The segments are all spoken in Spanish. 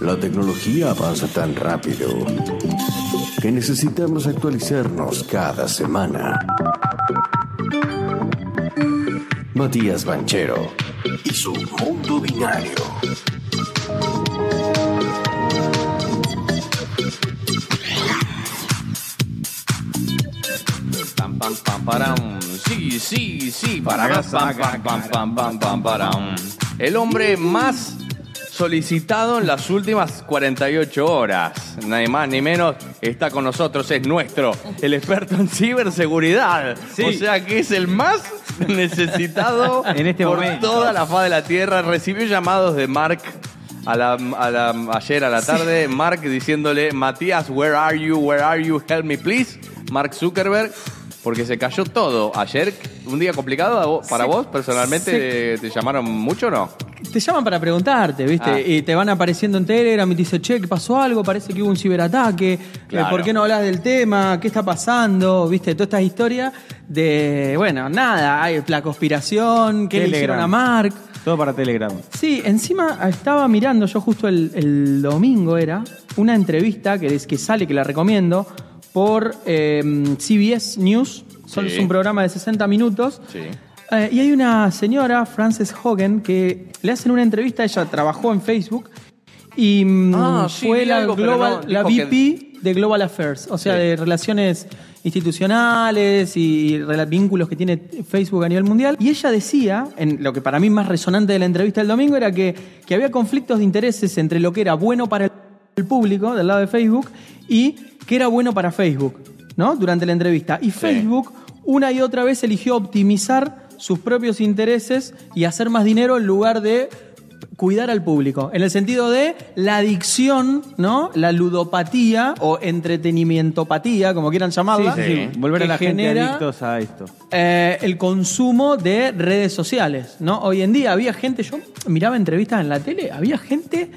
La tecnología avanza tan rápido que necesitamos actualizarnos cada semana. Matías Banchero y su mundo binario. Pam, pam, pam, param. Sí, sí, sí. Para pam, pam, pam, pam, pam, pam, param. El hombre más solicitado en las últimas 48 horas. Nadie más ni menos está con nosotros, es nuestro, el experto en ciberseguridad. Sí. O sea que es el más necesitado En este por momento. toda la faz de la Tierra. Recibió llamados de Mark a la, a la- ayer a la tarde, Mark diciéndole, Matías, where are you? Where are you? Help me please. Mark Zuckerberg, porque se cayó todo. Ayer, un día complicado para Sí. vos, personalmente, ¿te llamaron mucho o no? Te llaman para preguntarte, ¿viste? Ah. Y te van apareciendo en Telegram y te dice, che, ¿qué pasó algo? Parece que hubo un ciberataque. Eh, Claro. ¿Por qué no hablas del tema? ¿Qué está pasando? ¿Viste? Todas estas historias de, bueno, nada, hay la conspiración, ¿qué le Telegram. hicieron a Mark? Todo para Telegram. Sí, encima estaba mirando yo justo el, el domingo era una entrevista que, es, que sale, que la recomiendo, por eh, CBS News. Son, Sí. Es un programa de 60 minutos. Sí. Eh, y hay una señora, Frances Hogan, que le hacen una entrevista, ella trabajó en Facebook y mm, Ah, sí, fue la, algo, global, no, la VP de Global Affairs, o sea, Sí. de relaciones institucionales y vínculos que tiene Facebook a nivel mundial. Y ella decía, en lo que para mí más resonante de la entrevista del domingo, era que, que había conflictos de intereses entre lo que era bueno para el el público del lado de Facebook y que era bueno para Facebook, ¿no? Durante la entrevista. Y Facebook una y otra vez eligió optimizar sus propios intereses y hacer más dinero en lugar de cuidar al público, en el sentido de la adicción, ¿no? La ludopatía o entretenimientopatía, como quieran llamarla, Sí, sí. Volver a la gente adictos a esto. eh, el consumo de redes sociales, ¿no? Hoy en día había gente, yo miraba entrevistas en la tele, había gente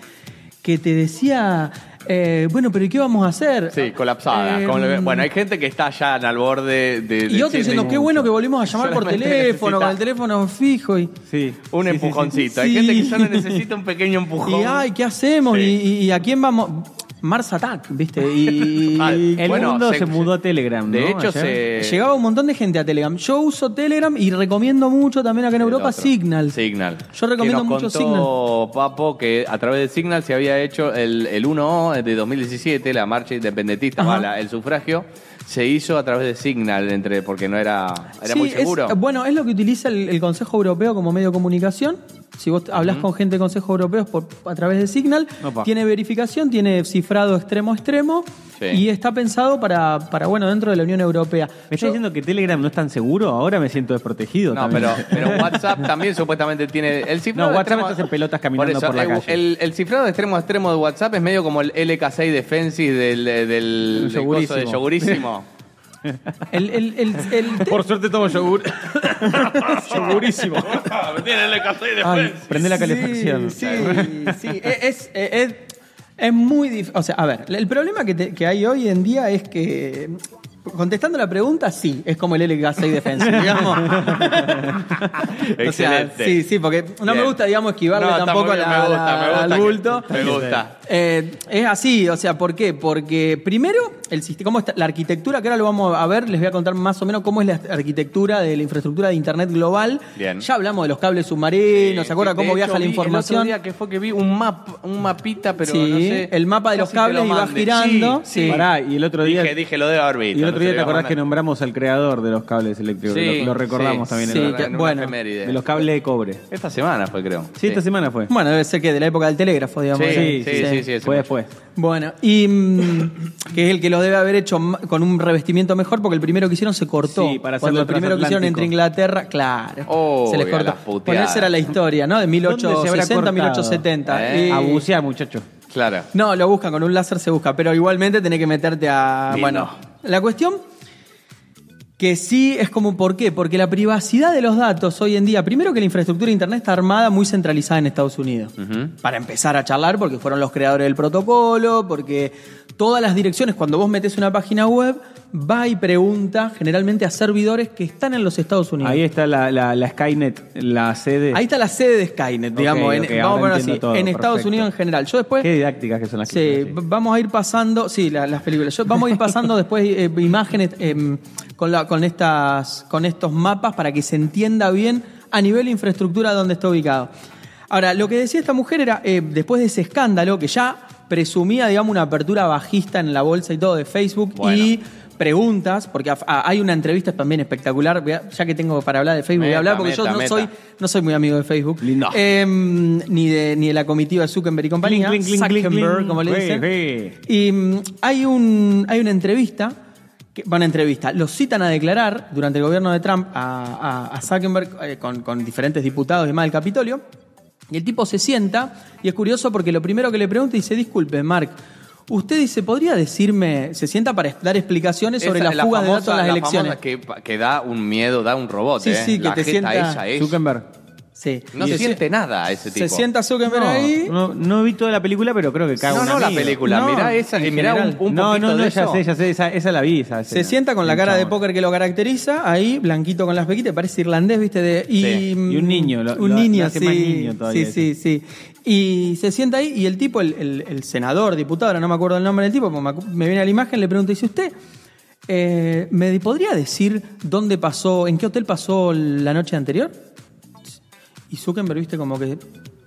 que te decía, eh, bueno, pero ¿y qué vamos a hacer? Sí, colapsada. Eh, lo- bueno, hay gente que está ya al borde de... de- y otros diciendo, qué bueno que volvimos a llamar por teléfono, con el necesita teléfono fijo y... Sí. Un Sí, empujoncito. sí. Hay gente que solo necesita un pequeño empujón. Y ay, ¿qué hacemos? Sí. ¿Y, y- y a quién vamos? Mars Attack, ¿viste? Y, Ah. El Bueno, mundo se- se, mudó a Telegram, ¿no? De hecho, Ayer. se... Llegaba un montón de gente a Telegram. Yo uso Telegram y recomiendo mucho también acá en El Europa otro. Signal. Signal. Yo recomiendo Que nos mucho contó Papo que a través de Signal se había hecho el, el 1 de 2017, la marcha independentista, Ajá. va, la- el sufragio, se hizo a través de Signal, entre porque no era, era Sí, muy es- seguro. bueno, es lo que utiliza el, el Consejo Europeo como medio de comunicación. Si vos hablas con gente del Consejo Europeo por, a través de Signal, Opa. tiene verificación, tiene cifrado extremo a extremo Sí. y está pensado para, para, bueno, dentro de la Unión Europea. ¿Me estás Yo- diciendo que Telegram no es tan seguro? Ahora me siento desprotegido No, también. pero, pero WhatsApp también supuestamente tiene el cifrado. No, de WhatsApp extremo- estás en pelotas caminando por la el, calle. El, el cifrado de extremo a extremo de WhatsApp es medio como el LK6 Defensis del, del, del, del coso de Yogurísimo. yogurísimo. el, el- el- el- Por suerte tomo yogur. Yogurísimo. Tiene el LK6 Ay, prende la calefacción. Sí, sí, sí. Es, es, es- es muy difícil. O sea, a ver, el problema que, te- que hay hoy en día es que. Contestando la pregunta, sí, es como el LK6 Defense, digamos. o sea, Excelente. sí, sí, porque no me Bien. gusta, digamos, esquivarle No, está tampoco muy a bien, la- me gusta, a la- me gusta al que- bulto. Me gusta. Eh, es así, o sea, ¿por qué? Porque primero, el sistema, cómo está, la arquitectura, que ahora lo vamos a ver, les voy a contar más o menos cómo es la arquitectura de la infraestructura de Internet global. Bien. Ya hablamos de los cables submarinos, ¿se acuerdan De cómo hecho, viaja la información? El otro día que fue que vi un map, un mapita, pero Sí, no sé. el mapa de los lo cables iba girando, Sí, sí. Pará, y el otro día. Dije, dije, lo haber visto. y el otro día te acordás que nombramos al creador de los cables eléctricos. Sí, lo, lo recordamos sí, también sí, en la- en bueno. de los cables de cobre. Esta semana fue, creo. Sí, esta semana fue. Bueno, debe ser que de la época del telégrafo, digamos. Sí, sí, sí, sí, fue después. Bueno, y mm, que es el que lo debe haber hecho con un revestimiento mejor, porque el primero que hicieron se cortó. Sí, para Cuando el primero que hicieron entre. Inglaterra, claro. Oh, se les a cortó. Bueno, esa era la historia, ¿no? De ¿Dónde se habrá 1860 cortado? 1870. Eh, Y- A bucear, muchacho. Claro. No, lo buscan, con un láser se busca, pero igualmente tenés que meterte a. Bueno, la cuestión que sí es como, ¿por qué? Porque la privacidad de los datos hoy en día, primero que la infraestructura de Internet está armada muy centralizada en Estados Unidos. Para empezar a charlar, porque fueron los creadores del protocolo, porque todas las direcciones, cuando vos metes una página web, va y pregunta generalmente a servidores que están en los Estados Unidos. Ahí está la, la- la Skynet, la sede. Ahí está la sede de Skynet, digamos, en- vamos a ponerlo así, todo, en Estados perfecto. Unidos en general. Yo después... Qué didácticas que son las Sí, vamos a ir pasando, sí, la- las películas. Yo- vamos a ir pasando después eh, imágenes em, con, la, con, estas, con estos mapas para que se entienda bien a nivel de infraestructura dónde está ubicado. Ahora, lo que decía esta mujer era, eh, después de ese escándalo, que ya presumía, digamos, una apertura bajista en la bolsa y todo de Facebook Bueno. y preguntas, porque a- a- hay una entrevista también espectacular, a- ya que tengo para hablar de Facebook, voy a Meta, hablar porque yo meta, no meta. soy, no soy muy amigo de Facebook, Lindo. Em, ni, de, ni de la comitiva Zuckerberg y compañía, Zuckerberg, como le dicen. Y mm, hay, un, hay una entrevista, que, bueno, entrevista, los citan a declarar durante el gobierno de Trump a, a- a Zuckerberg eh, con, con diferentes diputados y demás del Capitolio. Y el tipo se sienta, y es curioso porque lo primero que le pregunta dice, disculpe, Mark, usted dice, ¿podría decirme, se sienta para dar explicaciones sobre Esa la fuga de famosa- datos las la elecciones? Que, que da un miedo, da un robot. Sí, ¿eh? sí, que La te sienta- esa es- Zuckerberg. Sí. No Y se siente nada ese tipo. Se sienta Zuckerberg ahí. No, no vi toda la película, pero creo que cae No, un no la película. No, mirá esa, eh, mirá un, general. un no, poquito no, no, de ya eso. sé, ya sé, esa, esa la vi. Esa Se sienta con la cara de póker que lo caracteriza, ahí, blanquito con las pequitas, parece irlandés, ¿viste? De, y, Sí. Y un niño, lo- un lo- niño, lo hace sí. más niño todavía sí, sí, sí. Y se sienta ahí y el tipo, el, el- el senador, diputado, ahora no me acuerdo el nombre del tipo, porque me, viene a la imagen, le pregunta, dice, ¿usted eh, me podría decir dónde pasó, en qué hotel pasó la noche anterior? Y Zuckerberg, viste, como que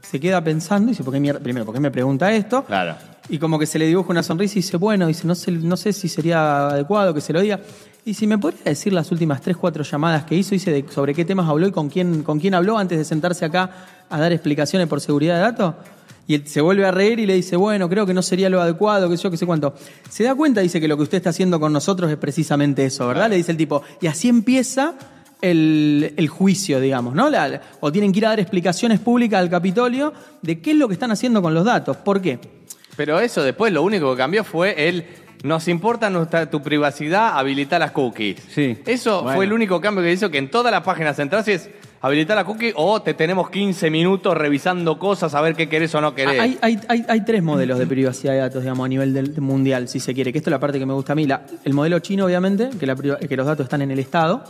se queda pensando y dice, ¿por qué mierda? Primero, ¿por qué me pregunta esto? Claro. Y como que se le dibuja una sonrisa y dice, bueno, dice, no sé, no sé si sería adecuado que se lo diga. Y si me podría decir las últimas tres, cuatro llamadas que hizo, dice de sobre qué temas habló y con quién, con quién habló antes de sentarse acá a dar explicaciones por seguridad de datos. Y él se vuelve a reír y le dice, bueno, creo que no sería lo adecuado, que yo, que sé cuánto. Se da cuenta, dice que lo que usted está haciendo con nosotros es precisamente eso, ¿verdad? Le dice el tipo. Y así empieza el, el juicio, digamos, ¿no? La- la- o tienen que ir a dar explicaciones públicas al Capitolio de qué es lo que están haciendo con los datos. ¿Por qué? Pero eso después lo único que cambió fue el nos importa nuestra, tu privacidad, habilitar las cookies. Sí. Eso Bueno. fue el único cambio que hizo que en todas las páginas entras es habilitar la cookie o te tenemos 15 minutos revisando cosas a ver qué querés o no querés. Hay, hay, hay, hay tres modelos de privacidad de datos, digamos, a nivel del, mundial, si se quiere, que esto es la parte que me gusta a mí. La- el modelo chino, obviamente, que, la priva- que los datos están en el Estado,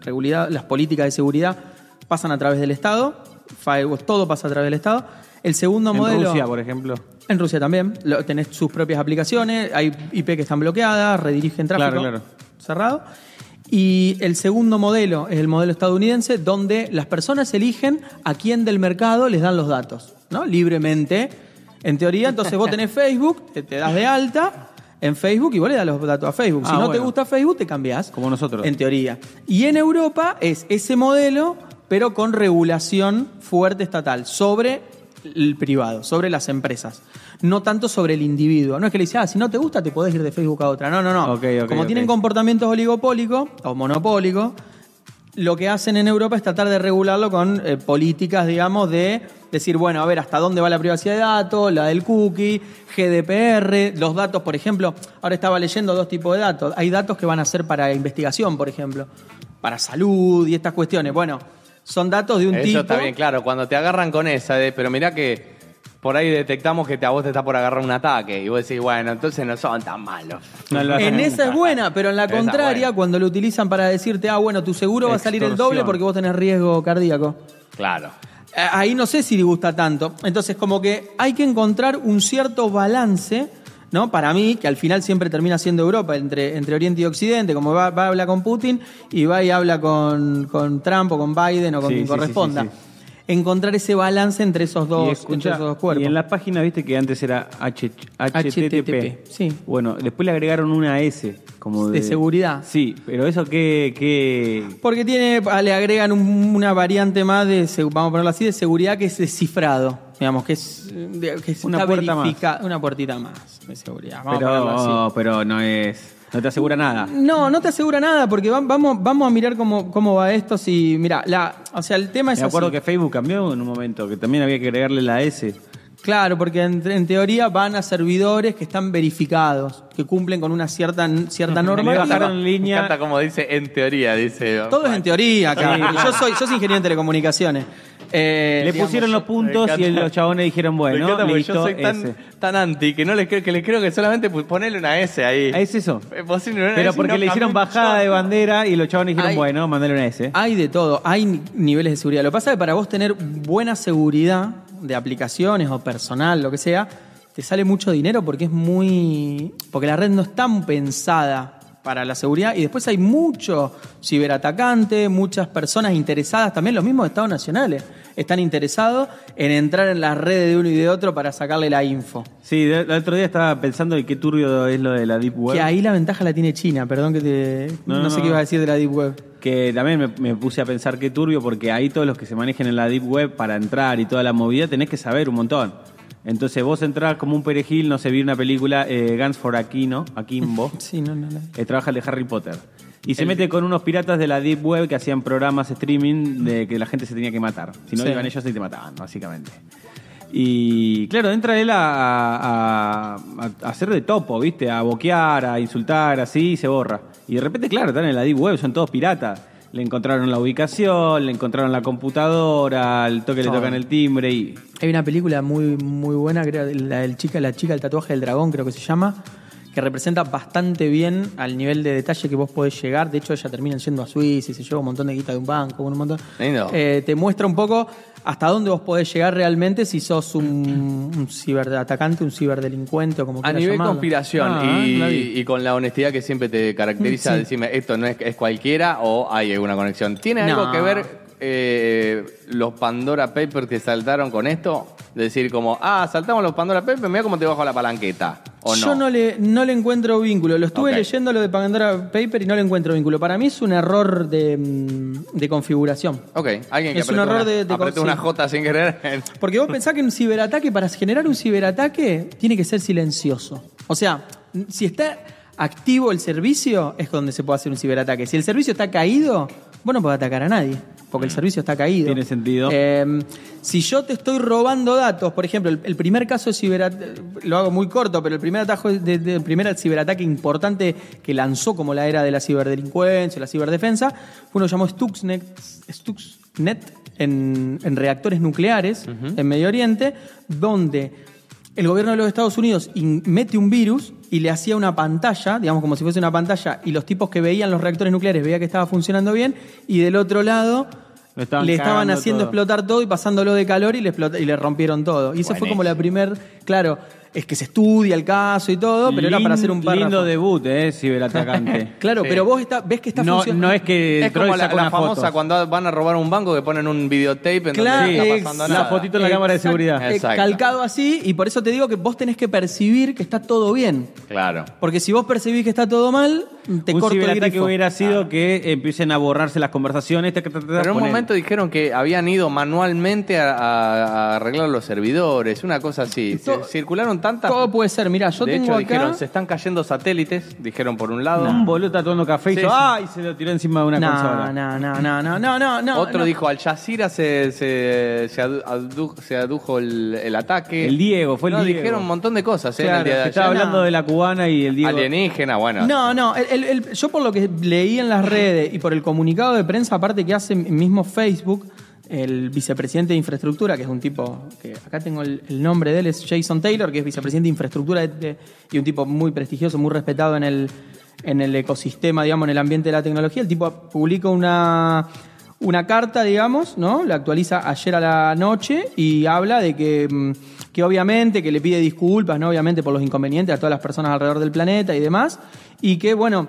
regulidad, las políticas de seguridad pasan a través del Estado, firewalls, todo pasa a través del Estado. El segundo En modelo... Rusia, por ejemplo. En Rusia también. Lo- tenés sus propias aplicaciones, hay IP que están bloqueadas, redirigen tráfico Claro, claro. cerrado. Y el segundo modelo es el modelo estadounidense, donde las personas eligen a quién del mercado les dan los datos, ¿no? Libremente. En teoría, entonces vos tenés Facebook, te, te das de alta en Facebook y vos le das los datos a Facebook. Si Ah, no te bueno. gusta Facebook, te cambiás. Como nosotros. En teoría. Y en Europa es ese modelo, pero con regulación fuerte estatal sobre el privado, sobre las empresas. No tanto sobre el individuo. No es que le dice, ah, si no te gusta, te podés ir de Facebook a otra. No, no, no. Ok, ok, Como ok. tienen comportamientos oligopólicos o monopólicos, lo que hacen en Europa es tratar de regularlo con eh, políticas, digamos, de decir, bueno, a ver, hasta dónde va la privacidad de datos, la del cookie, GDPR, los datos, por ejemplo, ahora estaba leyendo dos tipos de datos. Hay datos que van a ser para investigación, por ejemplo, para salud y estas cuestiones. Bueno, son datos de un Eso tipo. está bien, claro. Cuando te agarran con esa, de, pero mirá que por ahí detectamos que te, a vos te está por agarrar un ataque. Y vos decís, bueno, entonces no son tan malos. No lo hacen En esa es buena, pero en la Esa contraria, buena. cuando lo utilizan para decirte, ah, bueno, tu seguro va a salir el doble porque vos tenés riesgo cardíaco. Claro. Eh, Ahí no sé si gusta tanto. Entonces, como que hay que encontrar un cierto balance, ¿no? Para mí, que al final siempre termina siendo Europa, entre, entre Oriente y Occidente, como va, va a hablar con Putin y va y habla con, con Trump o con Biden o con Sí, quien sí, sí, corresponda. sí, sí. Encontrar ese balance entre esos dos, Y, entre esos dos cuerpos. y en la página viste que antes era H- HTTP. HTTP, sí. Bueno, después le agregaron una S como De de, seguridad. Sí, pero eso qué, qué... Porque tiene, ah, le agregan un- una variante más de, vamos a ponerlo así, de seguridad que es descifrado. Digamos, que es, que Una puerta más. Una puertita más de seguridad. Vamos a ponerlo así. Pero, pero no es... No te asegura nada. No, no te asegura nada, porque va- vamos, vamos a mirar cómo, cómo va esto. Si, mira, la, o sea, el tema es Me acuerdo así. que Facebook cambió en un momento, que también había que agregarle la S. Claro, porque en, en teoría van a servidores que están verificados, que cumplen con una cierta, cierta norma. bajaron en Me línea... encanta como dice en teoría, dice. Todo es en teoría acá. Sí. Yo soy, yo soy ingeniero en telecomunicaciones. Eh, Le digamos, pusieron los puntos y los chabones dijeron, Me bueno, encanta listo, yo soy tan, anti que no les creo que les creo que solamente pu- ponerle una S ahí. Ah, ¿Es eso? Es posible, una Pero S porque no le hicieron bajada de bandera y los chabones dijeron, bueno, mandale una S. Hay de todo, hay ni- niveles de seguridad. Lo que pasa es que para vos tener buena seguridad de aplicaciones o personal, lo que sea, te sale mucho dinero porque es muy. porque la red no es tan pensada para la seguridad y después hay mucho ciberatacante, muchas personas interesadas, también los mismos estados nacionales están interesados en entrar en las redes de uno y de otro para sacarle la info. Sí, el otro día estaba pensando en qué turbio es lo de la Deep Web. Que ahí la ventaja la tiene China, perdón que te. No, No, no, sé no. qué ibas a decir de la Deep Web. Que también me, me puse a pensar qué turbio, porque ahí todos los que se manejen en la Deep Web para entrar y toda la movida tenés que saber un montón. Entonces vos entrás como un perejil, no sé, vi una película, eh, Guns for Aquino, Akimbo, Sí, no, no, no. eh, trabaja el de Harry Potter. Y se mete con unos piratas de la Deep Web que hacían programas streaming de que la gente se tenía que matar. Si no Sí. iban ellos y te mataban, básicamente. Y claro, entra él a, a- hacer de topo, ¿viste? A boquear, a insultar, así, y se borra. Y de repente, claro, están en la Deep Web, son todos piratas. Le encontraron la ubicación, le encontraron la computadora, al toque le tocan el timbre y... Hay una película muy, muy buena, creo, la del chica, la chica del tatuaje del dragón, creo que se llama, que representa bastante bien al nivel de detalle que vos podés llegar. De hecho, ella termina yendo a Suiza y se lleva un montón de guita de un banco, un montón. Lindo. Eh, te muestra un poco hasta dónde vos podés llegar realmente si sos un, un ciberatacante, un ciberdelincuente o como A quieras nivel llamarlo. conspiración Ah, y, con la honestidad que siempre te caracteriza, Sí. decime, esto no es, es cualquiera o hay alguna conexión. ¿Tiene algo que ver eh, los Pandora Papers que saltaron con esto? Decir como, ah, saltamos los Pandora Papers, mira cómo te bajo la palanqueta. Yo no le, no le encuentro vínculo. Lo estuve Ok. leyendo lo de Pandora Paper y no le encuentro vínculo. Para mí es un error de, mm, de configuración. Ok, alguien que Es un apretó error una, de- de apretó una sí. J sin querer. Porque vos pensás que un ciberataque, para generar un ciberataque, tiene que ser silencioso. O sea, si está activo el servicio, es donde se puede hacer un ciberataque. Si el servicio está caído, vos no podés atacar a nadie, porque el servicio está caído. Tiene sentido. Eh, si yo te estoy robando datos, por ejemplo, el, el primer caso de ciberataque, lo hago muy corto, pero el primer, atajo de, de- el primer ciberataque importante que lanzó como la era de la ciberdelincuencia, la ciberdefensa, fue uno llamado Stuxnet, Stuxnet en, en reactores nucleares en Medio Oriente, donde el gobierno de los Estados Unidos mete un virus y le hacía una pantalla, digamos como si fuese una pantalla, y los tipos que veían los reactores nucleares veían que estaba funcionando bien, y del otro lado estaban le estaban haciendo todo. explotar todo y pasándolo de calor y le, y le rompieron todo. Y esa fue como la primer, claro, es que se estudia el caso y todo, pero era para hacer un párrafo. Lindo debut, ¿eh? Ciberatacante. Claro, Sí. pero vos está, ves que está no, funcionando. no es que Es como la, la famosa foto. cuando van a robar un banco que ponen un videotape en Claro, donde no está pasando la nada. fotito en la cámara de seguridad. eh, Exacto. Calcado así, y por eso te digo que vos tenés que percibir que está todo bien. Claro. Porque si vos percibís que está todo mal, te un corto el grifo. hubiera sido que empiecen a borrarse las conversaciones. Pero en un momento dijeron que habían ido manualmente a, a- a arreglar los servidores, una cosa así. To- tantas. Todo puede ser. Mirá, yo de tengo hecho, acá... dijeron, se están cayendo satélites, dijeron por un lado. Un boludo está tomando café y hizo, sí. ¡ay! Se lo tiró encima de una no, consola. no, no, no, no, no, no, no. Otro no. dijo, al Jazeera se, se, se, adu- adu- se adujo el, el ataque. El Diego, fue el no, Diego. dijeron un montón de cosas. ¿eh? Claro, de estaba hablando de la cubana y el Diego. Alienígena, bueno. No, no, el- el- el- yo por lo que leí en las redes y por el comunicado de prensa, aparte que hace mismo Facebook, el vicepresidente de infraestructura, que es un tipo, que acá tengo el, nombre de él, es Jason Taylor, que es vicepresidente de infraestructura y un tipo muy prestigioso, muy respetado en el, en el ecosistema, digamos, en el ambiente de la tecnología. El tipo publica una, una carta, digamos, ¿no? La actualiza ayer a la noche y habla de que, mm, que obviamente, que le pide disculpas, ¿no? Obviamente por los inconvenientes a todas las personas alrededor del planeta y demás, y que, bueno,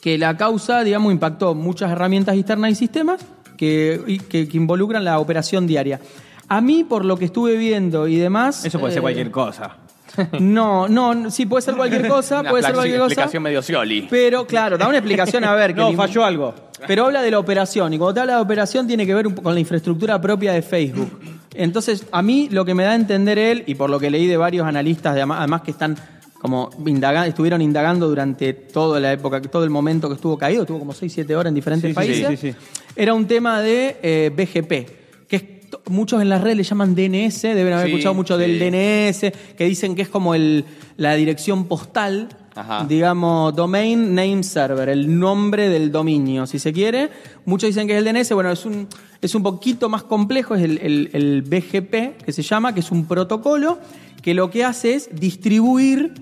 que la causa, digamos, impactó muchas herramientas externas y sistemas que, y que, que involucran la operación diaria. A mí, por lo que estuve viendo y demás... Eso puede ser eh, cualquier cosa. No, no, sí, puede ser cualquier cosa, Una puede ser cualquier cosa. explicación medio Scioli. Pero claro, da una explicación a ver. que No, falló algo. Pero habla de la operación, y cuando te habla de operación tiene que ver un con la infraestructura propia de Facebook. Entonces, a mí lo que me da a entender él, y por lo que leí de varios analistas, de- además que están como indaga- estuvieron indagando durante toda la época, todo el momento que estuvo caído, estuvo como 6, 7 horas en diferentes Sí, países, sí, sí, sí. era un tema de eh, BGP, que es muchos en las redes le llaman DNS, deben haber escuchado mucho del DNS, que dicen que es como el, la dirección postal Ajá. digamos, domain name server, el nombre del dominio, si se quiere. Muchos dicen que es el DNS, bueno, es un, es un poquito más complejo, es el, el- el BGP, que se llama, que es un protocolo que lo que hace es distribuir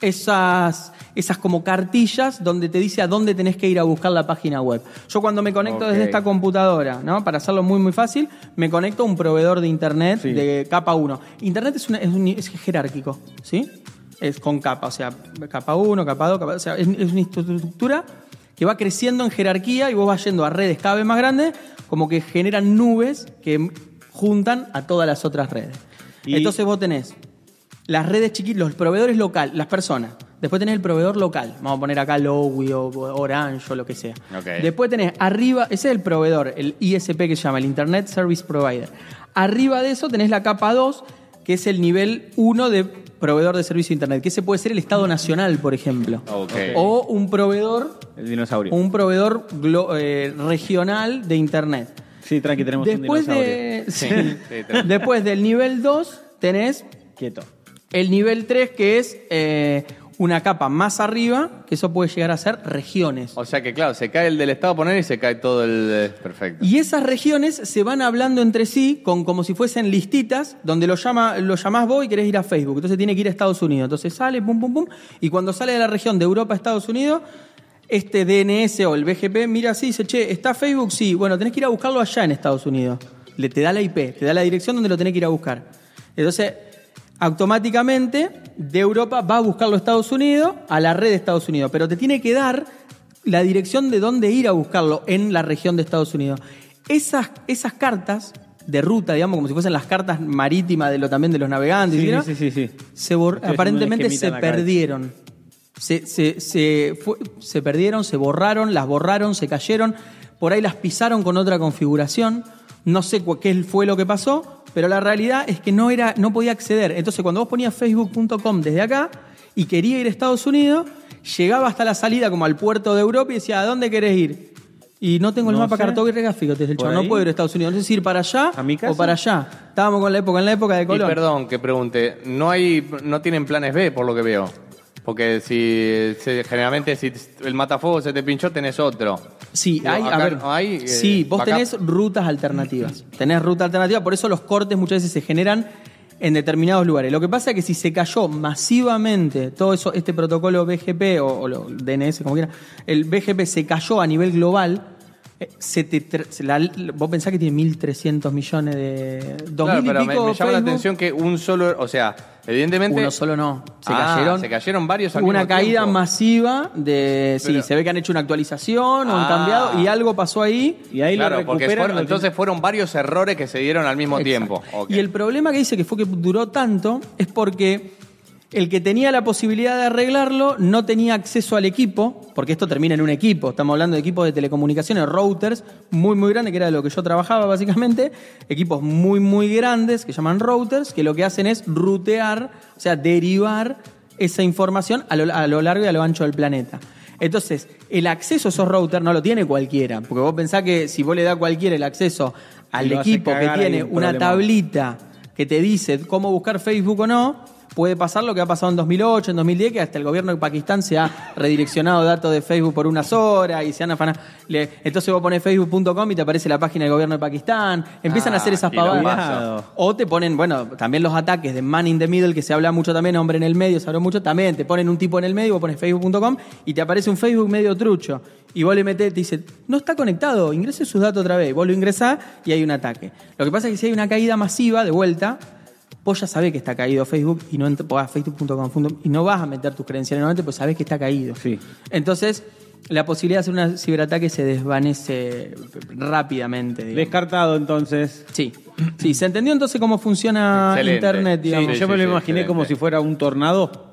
esas, esas como cartillas donde te dice a dónde tenés que ir a buscar la página web. Yo cuando me conecto desde esta computadora, ¿no? Para hacerlo muy muy fácil, me conecto a un proveedor de internet Sí. de capa 1. Internet es, una- es, un- es jerárquico, ¿sí? Es con capa, o sea, capa 1, capa 2, capa, o sea, es, es una estructura que va creciendo en jerarquía y vos vas yendo a redes cada vez más grandes, como que generan nubes que juntan a todas las otras redes. Y- Entonces vos tenés las redes chiquitas, los proveedores local, las personas. Después tenés el proveedor local. Vamos a poner acá Lowy o Orange o lo que sea. Después tenés arriba, ese es el proveedor, el ISP que se llama, el Internet Service Provider. Arriba de eso tenés la capa 2, que es el nivel 1 de proveedor de servicio de Internet, que ese puede ser el Estado Nacional, por ejemplo. O un proveedor, El dinosaurio. un proveedor glo- eh, regional de Internet. Sí, tranqui, tenemos Después un dinosaurio. de, Sí, sí. sí, tranqui. Después del nivel 2 tenés Quieto. El nivel 3, que es eh, una capa más arriba, que eso puede llegar a ser regiones. O sea que, claro, se cae el del Estado poner y se cae todo el. eh, Perfecto. Y esas regiones se van hablando entre sí con como si fuesen listitas, donde lo, llama, lo llamás vos y querés ir a Facebook. Entonces tiene que ir a Estados Unidos. Entonces sale, pum, pum, pum. Y cuando sale de la región de Europa a Estados Unidos, este DNS o el BGP mira así y dice, che, ¿está Facebook? Sí. Bueno, tenés que ir a buscarlo allá en Estados Unidos. Le te da la IP, te da la dirección donde lo tenés que ir a buscar. Entonces, automáticamente de Europa va a buscarlo a Estados Unidos, a la red de Estados Unidos, pero te tiene que dar la dirección de dónde ir a buscarlo en la región de Estados Unidos. Esas, esas cartas de ruta, digamos, como si fuesen las cartas marítimas de lo, también de los navegantes, Sí, ¿sí, no? sí, sí, sí. se bor- aparentemente se perdieron. Se, se, se, fue- se perdieron, se borraron, las borraron, se cayeron, por ahí las pisaron con otra configuración. No sé qué fue lo que pasó, pero la realidad es que no, era, no podía acceder. Entonces, cuando vos ponías facebook.com desde acá y quería ir a Estados Unidos, llegaba hasta la salida como al puerto de Europa y decía, ¿a dónde querés ir? Y no tengo el No mapa cartográfico, te el ¿Por chavo, no puedo ir a Estados Unidos. No sé si ir para allá ¿A mi casa? o para allá. Estábamos con la época, en la época de Y Colón. perdón que pregunte, no hay, no tienen planes B por lo que veo. Porque si se- generalmente si el matafuego se te pinchó, tenés otro. Sí, hay, a acá ver, no hay, eh, sí, vos backup. tenés rutas alternativas. Tenés ruta alternativa, por eso los cortes muchas veces se generan en determinados lugares. Lo que pasa es que si se cayó masivamente todo eso, este protocolo BGP o, o lo- DNS, como quiera, el BGP se cayó a nivel global. Se te, tr- se la- vos pensás que tiene 1.300 millones de... 2.000 Claro, y pero me, pico me llama la atención que un solo, o sea, evidentemente... Uno solo no. Se Ah, cayeron. se cayeron varios al Hubo una mismo caída tiempo. masiva de. sí, se ve que han hecho una actualización o han Ah. cambiado y algo pasó ahí. Y ahí claro, lo porque recuperan. fueron- lo entonces fueron varios errores que se dieron al mismo Exacto. tiempo. Y el problema que dice que fue que duró tanto es porque el que tenía la posibilidad de arreglarlo no tenía acceso al equipo, porque esto termina en un equipo. Estamos hablando de equipos de telecomunicaciones, routers muy, muy grandes, que era de lo que yo trabajaba básicamente. Equipos muy, muy grandes que llaman routers, que lo que hacen es rutear, o sea, derivar esa información a lo, a lo largo y a lo ancho del planeta. Entonces, el acceso a esos routers no lo tiene cualquiera, porque vos pensás que si vos le da a cualquiera el acceso al equipo que tiene un una problema. tablita que te dice cómo buscar Facebook o no, puede pasar lo que ha pasado en 2008, en 2010, que hasta el gobierno de Pakistán se ha redireccionado datos de Facebook por unas horas y se han afanado. Entonces vos pones facebook.com y te aparece la página del gobierno de Pakistán. Empiezan a Ah, hacer esas pavadas. O te ponen, bueno, también los ataques de man in the middle, que se habla mucho también, hombre en el medio, se habla mucho, también te ponen un tipo en el medio, vos pones facebook.com y te aparece un Facebook medio trucho. Y vos le metés, te dice, no está conectado, ingrese sus datos otra vez. Vos lo ingresás y hay un ataque. Lo que pasa es que si hay una caída masiva de vuelta, vos ya sabés que está caído Facebook y no vas a facebook.com y no vas a meter tus credenciales nuevamente, pues sabés que está caído. Sí. Entonces, la posibilidad de hacer un ciberataque se desvanece rápidamente. digamos. Descartado entonces. Sí, sí, se entendió entonces cómo funciona Excelente. Internet, Sí, digamos. yo me lo imaginé excelente. como si fuera un tornado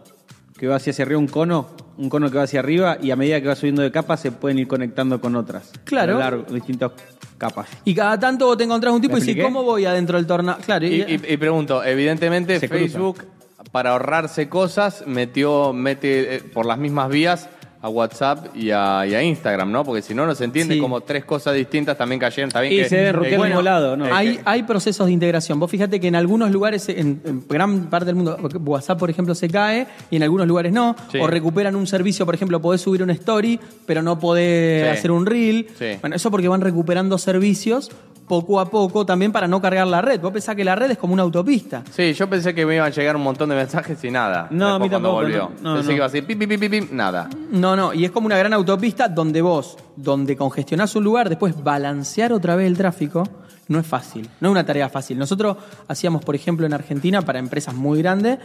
que va hacia, arriba un cono, un cono que va hacia arriba y a medida que va subiendo de capas se pueden ir conectando con otras. Claro. A lo largo, distintas capas. Y cada tanto vos te encontrás un tipo ¿Me y decís, expliqué? ¿cómo voy adentro del tornado? Claro, Y, y- y- y pregunto, evidentemente. Facebook, para ahorrarse cosas, metió, mete eh, por las mismas vías a WhatsApp y a, y a Instagram, ¿no? Porque si no, no se entiende Sí. como tres cosas distintas también cayeron. También Y que- se debe rotear eh, al mismo lado, ¿no? eh, Hay, que- hay procesos de integración. Vos fíjate que en algunos lugares, en, en gran parte del mundo, WhatsApp, por ejemplo, se cae y en algunos lugares no. Sí. O recuperan un servicio, por ejemplo, podés subir una story, pero no podés Sí. hacer un reel. Sí. Bueno, eso porque van recuperando servicios poco a poco también para no cargar la red. Vos pensás que la red es como una autopista. Sí, yo pensé que me iban a llegar un montón de mensajes y nada. No, a mí Después cuando tampoco, volvió. no, no, pensé no. que iba a decir pim, pim, pim, pim, pim, nada. No, no, y es como una gran autopista donde vos, donde congestionás un lugar, después balancear otra vez el tráfico, no es fácil, no es una tarea fácil. Nosotros hacíamos, por ejemplo, en Argentina, para empresas muy grandes,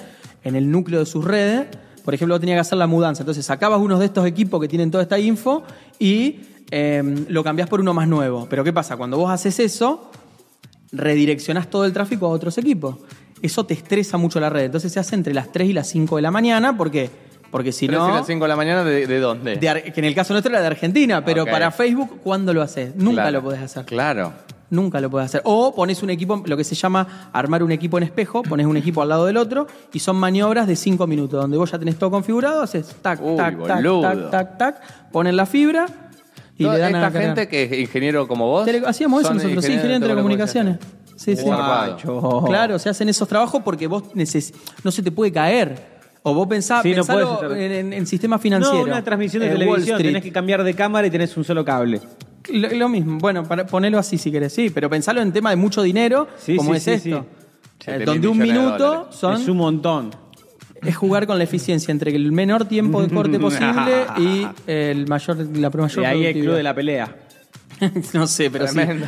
en el núcleo de sus redes, por ejemplo, vos tenías que hacer la mudanza. Entonces sacabas uno de estos equipos que tienen toda esta info y eh, lo cambiás por uno más nuevo. Pero ¿qué pasa? Cuando vos haces eso, redireccionás todo el tráfico a otros equipos. Eso te estresa mucho la red. Entonces se hace entre las 3 y las 5 de la mañana. ¿Por qué? Porque si no... y las 5 de la mañana, ¿de, de dónde? De que en el caso nuestro era de Argentina, pero para Facebook, ¿cuándo lo haces? Nunca Claro. lo podés hacer. Claro. Nunca lo podés hacer. O pones un equipo, lo que se llama armar un equipo en espejo, pones un equipo al lado del otro y son maniobras de 5 minutos, donde vos ya tenés todo configurado, haces tac, Uy, tac, tac, boludo. tac, tac, tac, ponen la fibra y Toda le dan a esta cargar. gente que es ingeniero como vos. Tele- hacíamos eso nosotros, sí, ingeniero de telecomunicaciones. Sí, sí. Guacho. Claro, se hacen esos trabajos porque vos no se te puede caer. O vos pensás, Sí, no pensalo estar- en, en- en sistema financiero. No, una transmisión de Eh, televisión, tenés que cambiar de cámara y tenés un solo cable. Lo, lo mismo, bueno, para ponerlo así si querés, sí, pero pensalo en tema de mucho dinero, Sí, como sí, es sí, esto. sí. Eh, donde un minuto son, Es un montón. es jugar con la eficiencia entre el menor tiempo de corte posible y el mayor, la mayor Y ahí el club de la pelea. no sé, pero sí. Tremendo.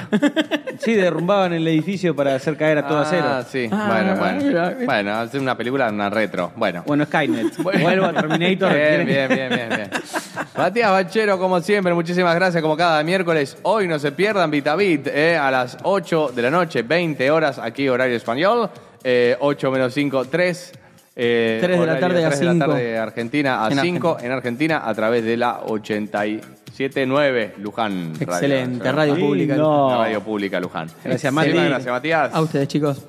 Sí, derrumbaban el edificio para hacer caer a todo Ah, acero. sí. Ah, bueno, bueno. mira. Bueno, hacer una película, una retro. Bueno. Bueno, Skynet. Vuelvo a Terminator. Bien, bien, bien, bien, bien. Matías Bachero, como siempre, muchísimas gracias, como cada miércoles. Hoy no se pierdan VitaBit, eh, a las 8 de la noche, 20 horas, aquí horario español. Eh, 8 menos 5, 3. Eh, Tres de la tarde a 3 de la cinco. tarde Argentina a En 5 en Argentina a través de la 87.9 Luján Radio. Excelente, radio Lindo. pública. La radio pública Luján. Gracias, Muchísimas Mati. Gracias, Matías. A ustedes, chicos.